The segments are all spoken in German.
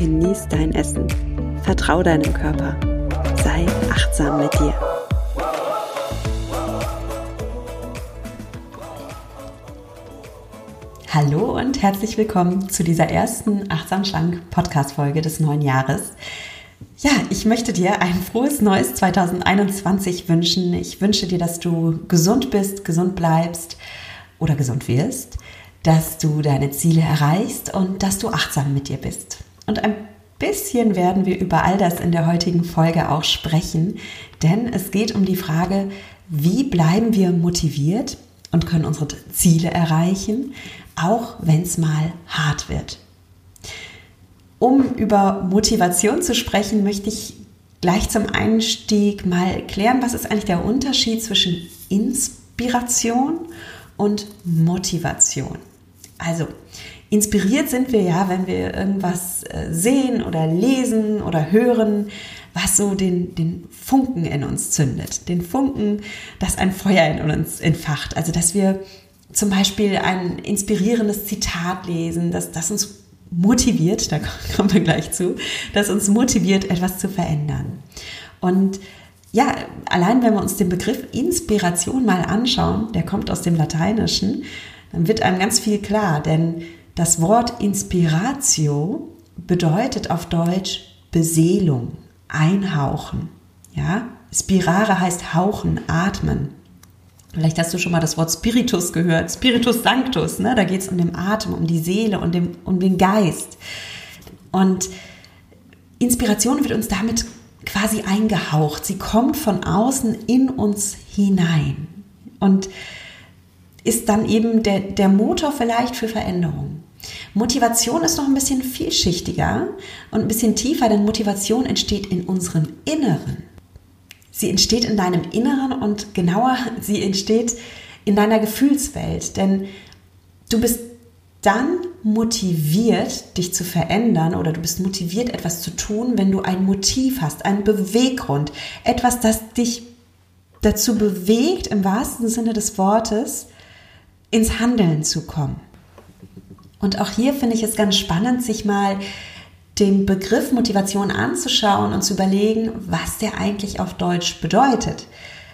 genieß dein Essen. Vertrau deinem Körper. Sei achtsam mit dir. Hallo und herzlich willkommen zu dieser ersten Achtsam Schlank Podcast Folge des neuen Jahres. Ja, ich möchte dir ein frohes neues 2021 wünschen. Ich wünsche dir, dass du gesund bist, gesund bleibst oder gesund wirst, dass du deine Ziele erreichst und dass du achtsam mit dir bist. Und ein bisschen werden wir über all das in der heutigen Folge auch sprechen, denn es geht um die Frage, wie bleiben wir motiviert und können unsere Ziele erreichen, auch wenn es mal hart wird. Um über Motivation zu sprechen, möchte ich gleich zum Einstieg mal klären, was ist eigentlich der Unterschied zwischen Inspiration und Motivation. Also, inspiriert sind wir ja, wenn wir irgendwas äh, sehen oder lesen oder hören, was so den, den Funken in uns zündet. Den Funken, das ein Feuer in uns entfacht. Also, dass wir zum Beispiel ein inspirierendes Zitat lesen, das, das uns motiviert, da kommen wir gleich zu, das uns motiviert, etwas zu verändern. Und ja, allein wenn wir uns den Begriff Inspiration mal anschauen, der kommt aus dem Lateinischen, dann wird einem ganz viel klar, denn das Wort Inspiratio bedeutet auf Deutsch Beseelung, einhauchen. Ja, Spirare heißt hauchen, atmen. Vielleicht hast du schon mal das Wort Spiritus gehört, Spiritus Sanctus, ne? da geht es um den Atem, um die Seele und dem, um den Geist. Und Inspiration wird uns damit quasi eingehaucht. Sie kommt von außen in uns hinein und ist dann eben der, der Motor vielleicht für Veränderung. Motivation ist noch ein bisschen vielschichtiger und ein bisschen tiefer, denn Motivation entsteht in unserem Inneren. Sie entsteht in deinem Inneren und genauer, sie entsteht in deiner Gefühlswelt. Denn du bist dann motiviert, dich zu verändern oder du bist motiviert, etwas zu tun, wenn du ein Motiv hast, einen Beweggrund, etwas, das dich dazu bewegt, im wahrsten Sinne des Wortes, ins Handeln zu kommen. Und auch hier finde ich es ganz spannend, sich mal den Begriff Motivation anzuschauen und zu überlegen, was der eigentlich auf Deutsch bedeutet.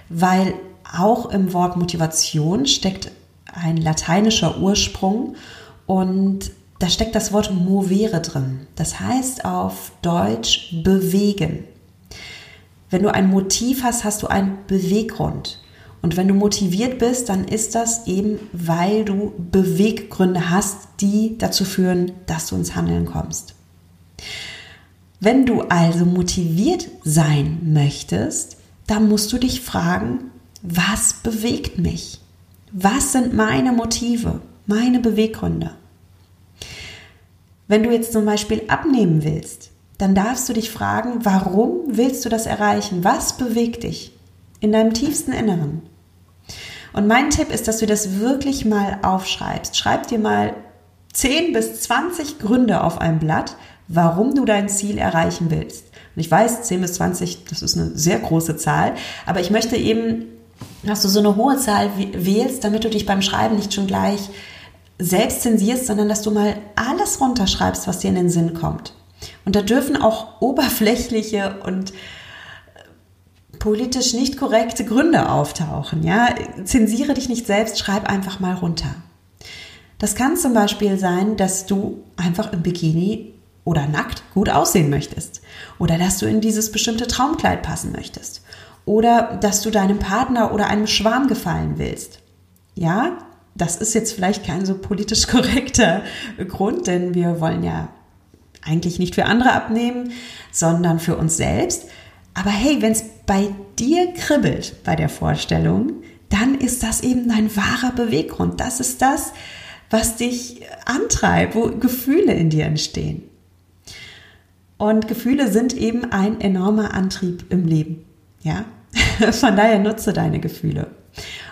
Weil auch im Wort Motivation steckt ein lateinischer Ursprung und da steckt das Wort movere drin. Das heißt auf Deutsch bewegen. Wenn du ein Motiv hast, hast du einen Beweggrund. Und wenn du motiviert bist, dann ist das eben, weil du Beweggründe hast, die dazu führen, dass du ins Handeln kommst. Wenn du also motiviert sein möchtest, dann musst du dich fragen, was bewegt mich? Was sind meine Motive, meine Beweggründe? Wenn du jetzt zum Beispiel abnehmen willst, dann darfst du dich fragen, warum willst du das erreichen? Was bewegt dich in deinem tiefsten Inneren? Und mein Tipp ist, dass du das wirklich mal aufschreibst. Schreib dir mal 10 bis 20 Gründe auf ein Blatt, warum du dein Ziel erreichen willst. Und ich weiß, 10 bis 20, das ist eine sehr große Zahl, aber ich möchte eben, dass du so eine hohe Zahl wählst, damit du dich beim Schreiben nicht schon gleich selbst zensierst, sondern dass du mal alles runterschreibst, was dir in den Sinn kommt. Und da dürfen auch oberflächliche und politisch nicht korrekte Gründe auftauchen. Ja? Zensiere dich nicht selbst, schreib einfach mal runter. Das kann zum Beispiel sein, dass du einfach im Bikini oder nackt gut aussehen möchtest oder dass du in dieses bestimmte Traumkleid passen möchtest oder dass du deinem Partner oder einem Schwarm gefallen willst. Ja, das ist jetzt vielleicht kein so politisch korrekter Grund, denn wir wollen ja eigentlich nicht für andere abnehmen, sondern für uns selbst. Aber hey, wenn es bei dir kribbelt bei der Vorstellung, dann ist das eben dein wahrer Beweggrund. Das ist das, was dich antreibt, wo Gefühle in dir entstehen. Und Gefühle sind eben ein enormer Antrieb im Leben. Ja? Von daher nutze deine Gefühle.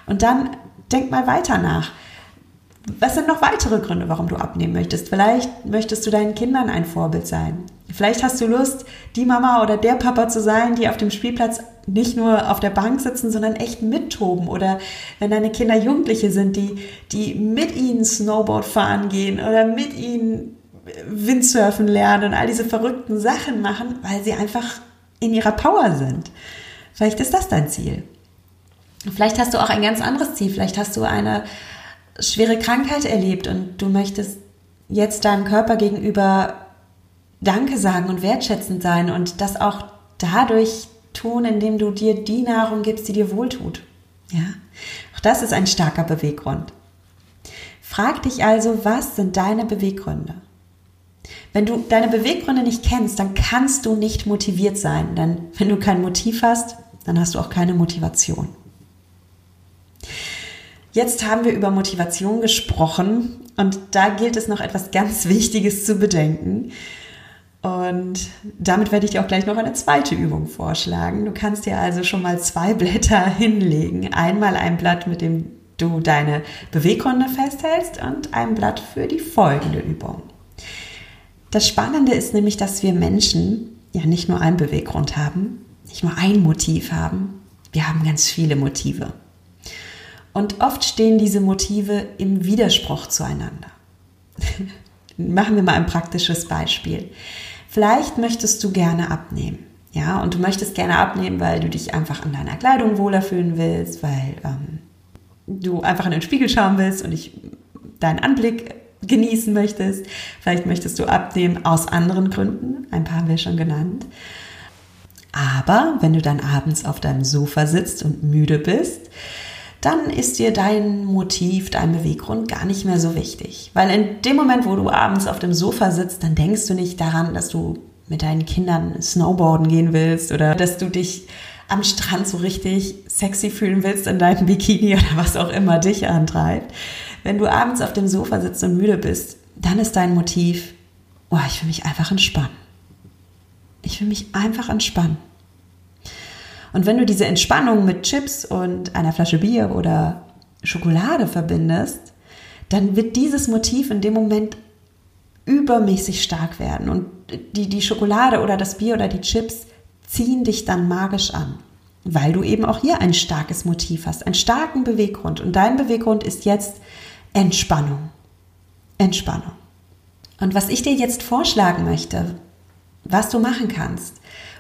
Und dann denk mal weiter nach. Was sind noch weitere Gründe, warum du abnehmen möchtest? Vielleicht möchtest du deinen Kindern ein Vorbild sein. Vielleicht hast du Lust, die Mama oder der Papa zu sein, die auf dem Spielplatz nicht nur auf der Bank sitzen, sondern echt mittoben. Oder wenn deine Kinder Jugendliche sind, die, die mit ihnen Snowboard fahren gehen oder mit ihnen Windsurfen lernen und all diese verrückten Sachen machen, weil sie einfach in ihrer Power sind. Vielleicht ist das dein Ziel. Vielleicht hast du auch ein ganz anderes Ziel. Vielleicht hast du eine schwere Krankheit erlebt und du möchtest jetzt deinem Körper gegenüber Danke sagen und wertschätzend sein und das auch dadurch tun, indem du dir die Nahrung gibst, die dir wohltut. Ja? Auch das ist ein starker Beweggrund. Frag dich also, was sind deine Beweggründe? Wenn du deine Beweggründe nicht kennst, dann kannst du nicht motiviert sein. Denn wenn du kein Motiv hast, dann hast du auch keine Motivation. Jetzt haben wir über Motivation gesprochen und da gilt es noch etwas ganz Wichtiges zu bedenken. Und damit werde ich dir auch gleich noch eine zweite Übung vorschlagen. Du kannst dir also schon mal zwei Blätter hinlegen. Einmal ein Blatt, mit dem du deine Beweggründe festhältst und ein Blatt für die folgende Übung. Das Spannende ist nämlich, dass wir Menschen ja nicht nur einen Beweggrund haben, nicht nur ein Motiv haben, wir haben ganz viele Motive. Und oft stehen diese Motive im Widerspruch zueinander. Machen wir mal ein praktisches Beispiel. Vielleicht möchtest du gerne abnehmen. Ja, und du möchtest gerne abnehmen, weil du dich einfach an deiner Kleidung wohler fühlen willst, weil ähm, du einfach in den Spiegel schauen willst und dich deinen Anblick genießen möchtest. Vielleicht möchtest du abnehmen aus anderen Gründen. Ein paar haben wir schon genannt. Aber wenn du dann abends auf deinem Sofa sitzt und müde bist, dann ist dir dein Motiv, dein Beweggrund gar nicht mehr so wichtig. Weil in dem Moment, wo du abends auf dem Sofa sitzt, dann denkst du nicht daran, dass du mit deinen Kindern Snowboarden gehen willst oder dass du dich am Strand so richtig sexy fühlen willst in deinem Bikini oder was auch immer dich antreibt. Wenn du abends auf dem Sofa sitzt und müde bist, dann ist dein Motiv, oh, ich will mich einfach entspannen. Ich will mich einfach entspannen. Und wenn du diese Entspannung mit Chips und einer Flasche Bier oder Schokolade verbindest, dann wird dieses Motiv in dem Moment übermäßig stark werden. Und die, die Schokolade oder das Bier oder die Chips ziehen dich dann magisch an, weil du eben auch hier ein starkes Motiv hast, einen starken Beweggrund. Und dein Beweggrund ist jetzt Entspannung. Entspannung. Und was ich dir jetzt vorschlagen möchte, was du machen kannst,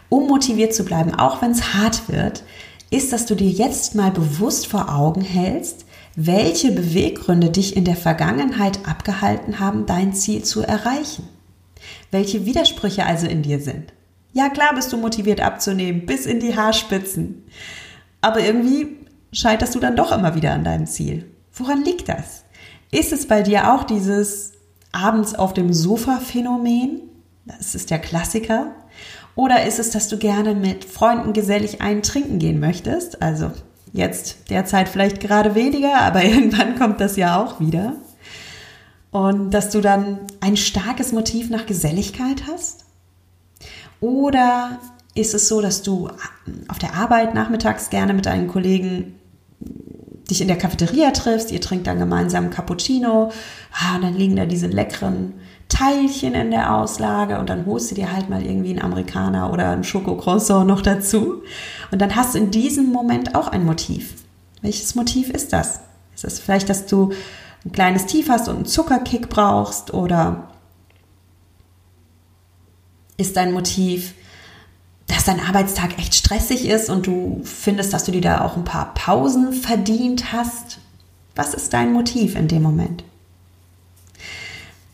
um motiviert zu bleiben, auch wenn es hart wird, ist, dass du dir jetzt mal bewusst vor Augen hältst, welche Beweggründe dich in der Vergangenheit abgehalten haben, dein Ziel zu erreichen. Welche Widersprüche also in dir sind. Ja, klar bist du motiviert abzunehmen, bis in die Haarspitzen. Aber irgendwie scheiterst du dann doch immer wieder an deinem Ziel. Woran liegt das? Ist es bei dir auch dieses abends auf dem Sofa Phänomen? Das ist der Klassiker. Oder ist es, dass du gerne mit Freunden gesellig einen trinken gehen möchtest? Also jetzt derzeit vielleicht gerade weniger, aber irgendwann kommt das ja auch wieder. Und dass du dann ein starkes Motiv nach Geselligkeit hast? Oder ist es so, dass du auf der Arbeit nachmittags gerne mit deinen Kollegen dich in der Cafeteria triffst, ihr trinkt dann gemeinsam Cappuccino, ah, und dann liegen da diese leckeren Teilchen in der Auslage und dann holst du dir halt mal irgendwie einen Amerikaner oder einen Schokocroissant noch dazu. Und dann hast du in diesem Moment auch ein Motiv. Welches Motiv ist das? Ist es vielleicht, dass du ein kleines Tief hast und einen Zuckerkick brauchst oder ist dein Motiv, dass dein Arbeitstag echt stressig ist und du findest, dass du dir da auch ein paar Pausen verdient hast. Was ist dein Motiv in dem Moment?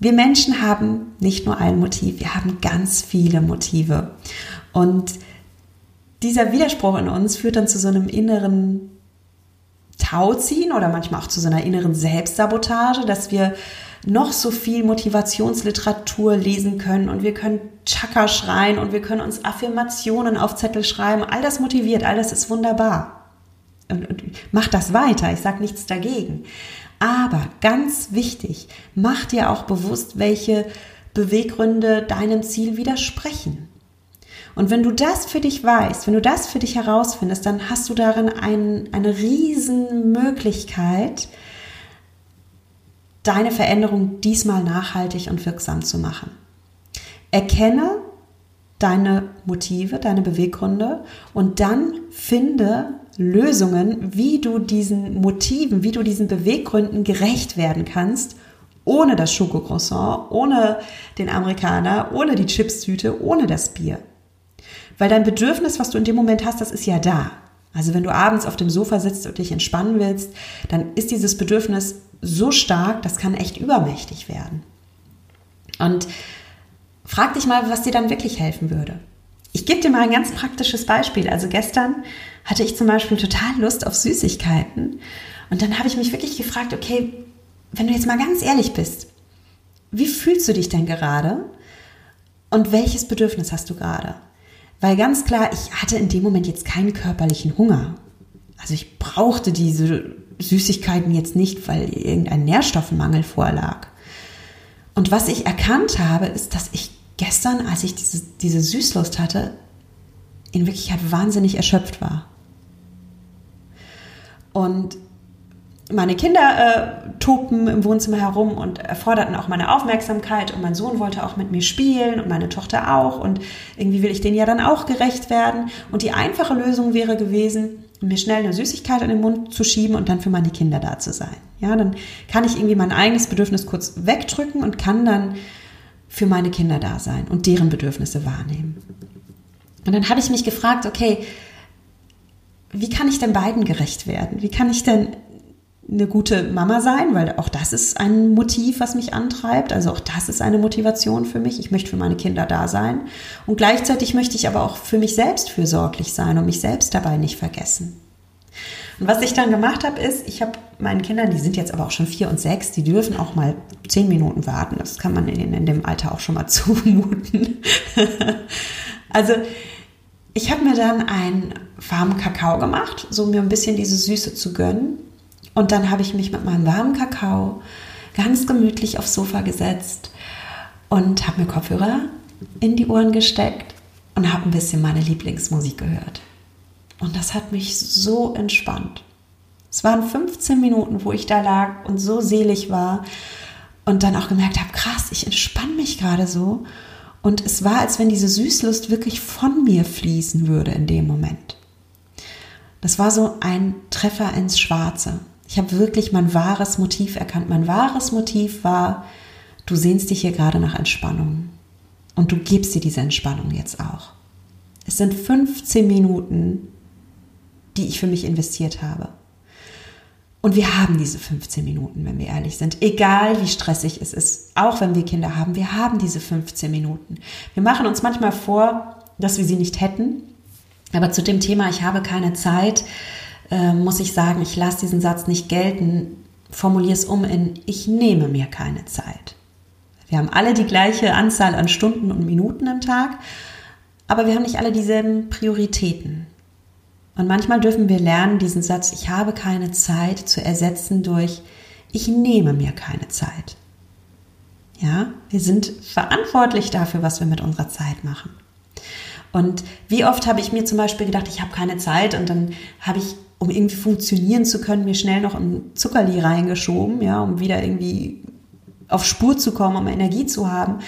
Wir Menschen haben nicht nur ein Motiv, wir haben ganz viele Motive. Und dieser Widerspruch in uns führt dann zu so einem inneren Tauziehen oder manchmal auch zu so einer inneren Selbstsabotage, dass wir noch so viel Motivationsliteratur lesen können und wir können Chaka schreien und wir können uns Affirmationen auf Zettel schreiben. All das motiviert, all das ist wunderbar. Und, und mach das weiter, ich sage nichts dagegen. Aber ganz wichtig, mach dir auch bewusst, welche Beweggründe deinem Ziel widersprechen. Und wenn du das für dich weißt, wenn du das für dich herausfindest, dann hast du darin ein, eine riesen Möglichkeit, deine Veränderung diesmal nachhaltig und wirksam zu machen. Erkenne deine Motive, deine Beweggründe und dann finde Lösungen, wie du diesen Motiven, wie du diesen Beweggründen gerecht werden kannst, ohne das Schokocroissant, ohne den Amerikaner, ohne die Chipstüte, ohne das Bier. Weil dein Bedürfnis, was du in dem Moment hast, das ist ja da. Also wenn du abends auf dem Sofa sitzt und dich entspannen willst, dann ist dieses Bedürfnis so stark, das kann echt übermächtig werden. Und frag dich mal, was dir dann wirklich helfen würde. Ich gebe dir mal ein ganz praktisches Beispiel. Also gestern hatte ich zum Beispiel total Lust auf Süßigkeiten. Und dann habe ich mich wirklich gefragt, okay, wenn du jetzt mal ganz ehrlich bist, wie fühlst du dich denn gerade? Und welches Bedürfnis hast du gerade? Weil ganz klar, ich hatte in dem Moment jetzt keinen körperlichen Hunger. Also ich brauchte diese Süßigkeiten jetzt nicht, weil irgendein Nährstoffmangel vorlag. Und was ich erkannt habe, ist, dass ich gestern, als ich diese, diese Süßlust hatte, in Wirklichkeit wahnsinnig erschöpft war. Und meine Kinder äh, tobten im Wohnzimmer herum und erforderten auch meine Aufmerksamkeit und mein Sohn wollte auch mit mir spielen und meine Tochter auch und irgendwie will ich denen ja dann auch gerecht werden und die einfache Lösung wäre gewesen, mir schnell eine Süßigkeit in den Mund zu schieben und dann für meine Kinder da zu sein. Ja, dann kann ich irgendwie mein eigenes Bedürfnis kurz wegdrücken und kann dann für meine Kinder da sein und deren Bedürfnisse wahrnehmen. Und dann habe ich mich gefragt, okay, wie kann ich denn beiden gerecht werden? Wie kann ich denn eine gute Mama sein, weil auch das ist ein Motiv, was mich antreibt. Also auch das ist eine Motivation für mich. Ich möchte für meine Kinder da sein. Und gleichzeitig möchte ich aber auch für mich selbst fürsorglich sein und mich selbst dabei nicht vergessen. Und was ich dann gemacht habe, ist, ich habe meinen Kindern, die sind jetzt aber auch schon vier und sechs, die dürfen auch mal zehn Minuten warten. Das kann man in, in dem Alter auch schon mal zumuten. also ich habe mir dann einen warmen Kakao gemacht, so mir ein bisschen diese Süße zu gönnen. Und dann habe ich mich mit meinem warmen Kakao ganz gemütlich aufs Sofa gesetzt und habe mir Kopfhörer in die Ohren gesteckt und habe ein bisschen meine Lieblingsmusik gehört. Und das hat mich so entspannt. Es waren 15 Minuten, wo ich da lag und so selig war und dann auch gemerkt habe, krass, ich entspanne mich gerade so. Und es war, als wenn diese Süßlust wirklich von mir fließen würde in dem Moment. Das war so ein Treffer ins Schwarze. Ich habe wirklich mein wahres Motiv erkannt. Mein wahres Motiv war, du sehnst dich hier gerade nach Entspannung. Und du gibst dir diese Entspannung jetzt auch. Es sind 15 Minuten, die ich für mich investiert habe. Und wir haben diese 15 Minuten, wenn wir ehrlich sind. Egal wie stressig es ist, auch wenn wir Kinder haben, wir haben diese 15 Minuten. Wir machen uns manchmal vor, dass wir sie nicht hätten. Aber zu dem Thema, ich habe keine Zeit, äh, muss ich sagen, ich lasse diesen Satz nicht gelten, formuliere es um in, ich nehme mir keine Zeit. Wir haben alle die gleiche Anzahl an Stunden und Minuten im Tag, aber wir haben nicht alle dieselben Prioritäten. Und manchmal dürfen wir lernen, diesen Satz, ich habe keine Zeit, zu ersetzen durch, ich nehme mir keine Zeit. Ja, wir sind verantwortlich dafür, was wir mit unserer Zeit machen. Und wie oft habe ich mir zum Beispiel gedacht, ich habe keine Zeit und dann habe ich, um irgendwie funktionieren zu können, mir schnell noch ein Zuckerli reingeschoben, ja, um wieder irgendwie auf Spur zu kommen, um Energie zu haben.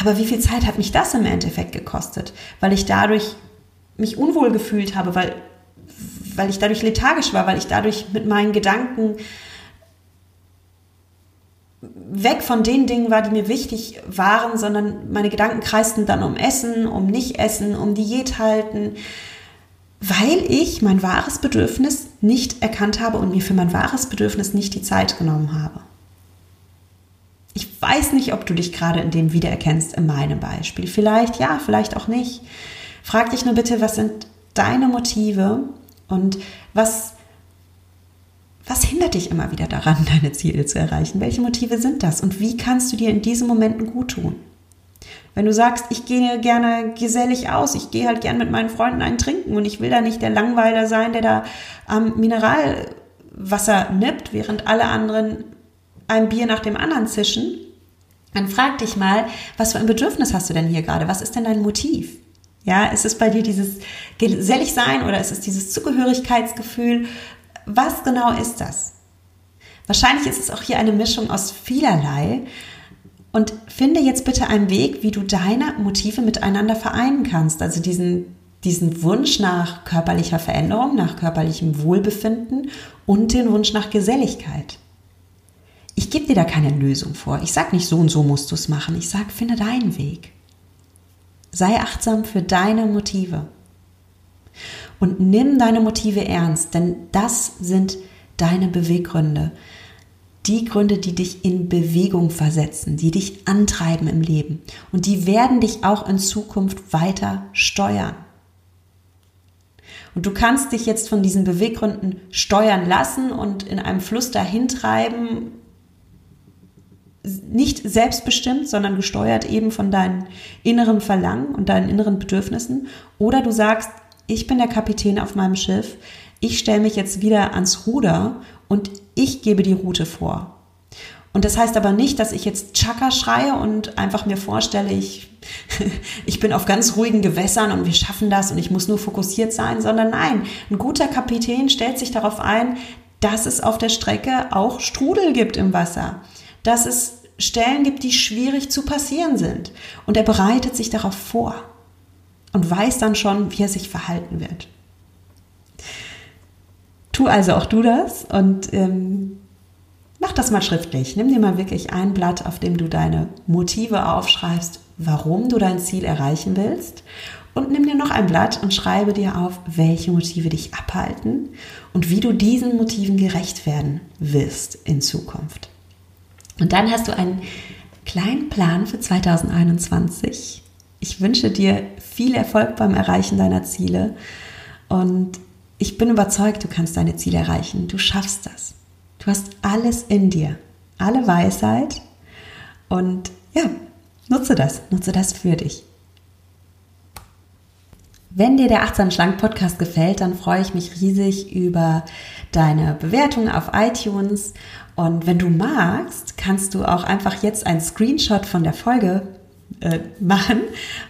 Aber wie viel Zeit hat mich das im Endeffekt gekostet? Weil ich dadurch mich unwohl gefühlt habe, weil, weil ich dadurch lethargisch war, weil ich dadurch mit meinen Gedanken weg von den Dingen war, die mir wichtig waren, sondern meine Gedanken kreisten dann um Essen, um Nicht-Essen, um Diät halten, weil ich mein wahres Bedürfnis nicht erkannt habe und mir für mein wahres Bedürfnis nicht die Zeit genommen habe. Ich weiß nicht, ob du dich gerade in dem wiedererkennst in meinem Beispiel. Vielleicht ja, vielleicht auch nicht. Frag dich nur bitte, was sind deine Motive und was was hindert dich immer wieder daran, deine Ziele zu erreichen? Welche Motive sind das? Und wie kannst du dir in diesen Momenten gut tun? Wenn du sagst, ich gehe gerne gesellig aus, ich gehe halt gern mit meinen Freunden einen trinken und ich will da nicht der Langweiler sein, der da am Mineralwasser nippt, während alle anderen ein Bier nach dem anderen zischen, dann frag dich mal, was für ein Bedürfnis hast du denn hier gerade? Was ist denn dein Motiv? Ja, ist es bei dir dieses gesellig sein oder ist es dieses Zugehörigkeitsgefühl? Was genau ist das? Wahrscheinlich ist es auch hier eine Mischung aus vielerlei. Und finde jetzt bitte einen Weg, wie du deine Motive miteinander vereinen kannst. Also diesen, diesen Wunsch nach körperlicher Veränderung, nach körperlichem Wohlbefinden und den Wunsch nach Geselligkeit. Ich gebe dir da keine Lösung vor. Ich sage nicht so und so musst du es machen. Ich sage, finde deinen Weg. Sei achtsam für deine Motive. Und nimm deine Motive ernst, denn das sind deine Beweggründe. Die Gründe, die dich in Bewegung versetzen, die dich antreiben im Leben. Und die werden dich auch in Zukunft weiter steuern. Und du kannst dich jetzt von diesen Beweggründen steuern lassen und in einem Fluss dahin treiben, nicht selbstbestimmt, sondern gesteuert eben von deinen inneren Verlangen und deinen inneren Bedürfnissen. Oder du sagst, ich bin der Kapitän auf meinem Schiff, ich stelle mich jetzt wieder ans Ruder und ich gebe die Route vor. Und das heißt aber nicht, dass ich jetzt Chaka schreie und einfach mir vorstelle, ich, ich bin auf ganz ruhigen Gewässern und wir schaffen das und ich muss nur fokussiert sein, sondern nein, ein guter Kapitän stellt sich darauf ein, dass es auf der Strecke auch Strudel gibt im Wasser dass es Stellen gibt, die schwierig zu passieren sind. Und er bereitet sich darauf vor und weiß dann schon, wie er sich verhalten wird. Tu also auch du das und ähm, mach das mal schriftlich. Nimm dir mal wirklich ein Blatt, auf dem du deine Motive aufschreibst, warum du dein Ziel erreichen willst. Und nimm dir noch ein Blatt und schreibe dir auf, welche Motive dich abhalten und wie du diesen Motiven gerecht werden wirst in Zukunft. Und dann hast du einen kleinen Plan für 2021. Ich wünsche dir viel Erfolg beim Erreichen deiner Ziele und ich bin überzeugt, du kannst deine Ziele erreichen. Du schaffst das. Du hast alles in dir, alle Weisheit und ja, nutze das, nutze das für dich. Wenn dir der Achtsam Schlank Podcast gefällt, dann freue ich mich riesig über deine Bewertung auf iTunes. Und wenn du magst, kannst du auch einfach jetzt einen Screenshot von der Folge äh, machen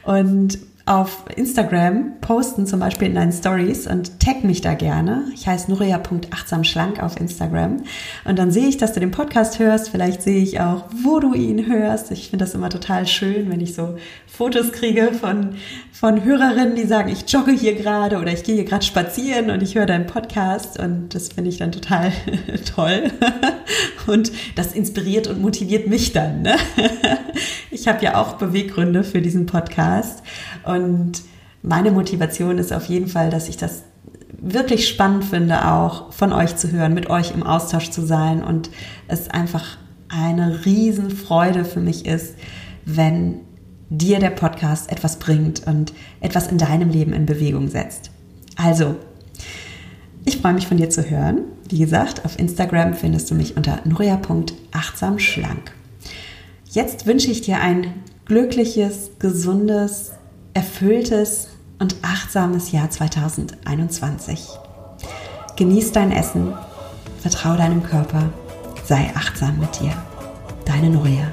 und auf Instagram posten, zum Beispiel in deinen Stories und tag mich da gerne. Ich heiße nuria.achtsamschlank auf Instagram. Und dann sehe ich, dass du den Podcast hörst. Vielleicht sehe ich auch, wo du ihn hörst. Ich finde das immer total schön, wenn ich so Fotos kriege von, von Hörerinnen, die sagen, ich jogge hier gerade oder ich gehe hier gerade spazieren und ich höre deinen Podcast. Und das finde ich dann total toll. Und das inspiriert und motiviert mich dann. Ne? Ich habe ja auch Beweggründe für diesen Podcast. Und meine Motivation ist auf jeden Fall, dass ich das wirklich spannend finde, auch von euch zu hören, mit euch im Austausch zu sein und es einfach eine Riesenfreude für mich ist, wenn dir der Podcast etwas bringt und etwas in deinem Leben in Bewegung setzt. Also, ich freue mich von dir zu hören. Wie gesagt, auf Instagram findest du mich unter nuria.achtsamschlank. Jetzt wünsche ich dir ein glückliches, gesundes, erfülltes und achtsames Jahr 2021. Genieß dein Essen, vertraue deinem Körper, sei achtsam mit dir. Deine Nuria.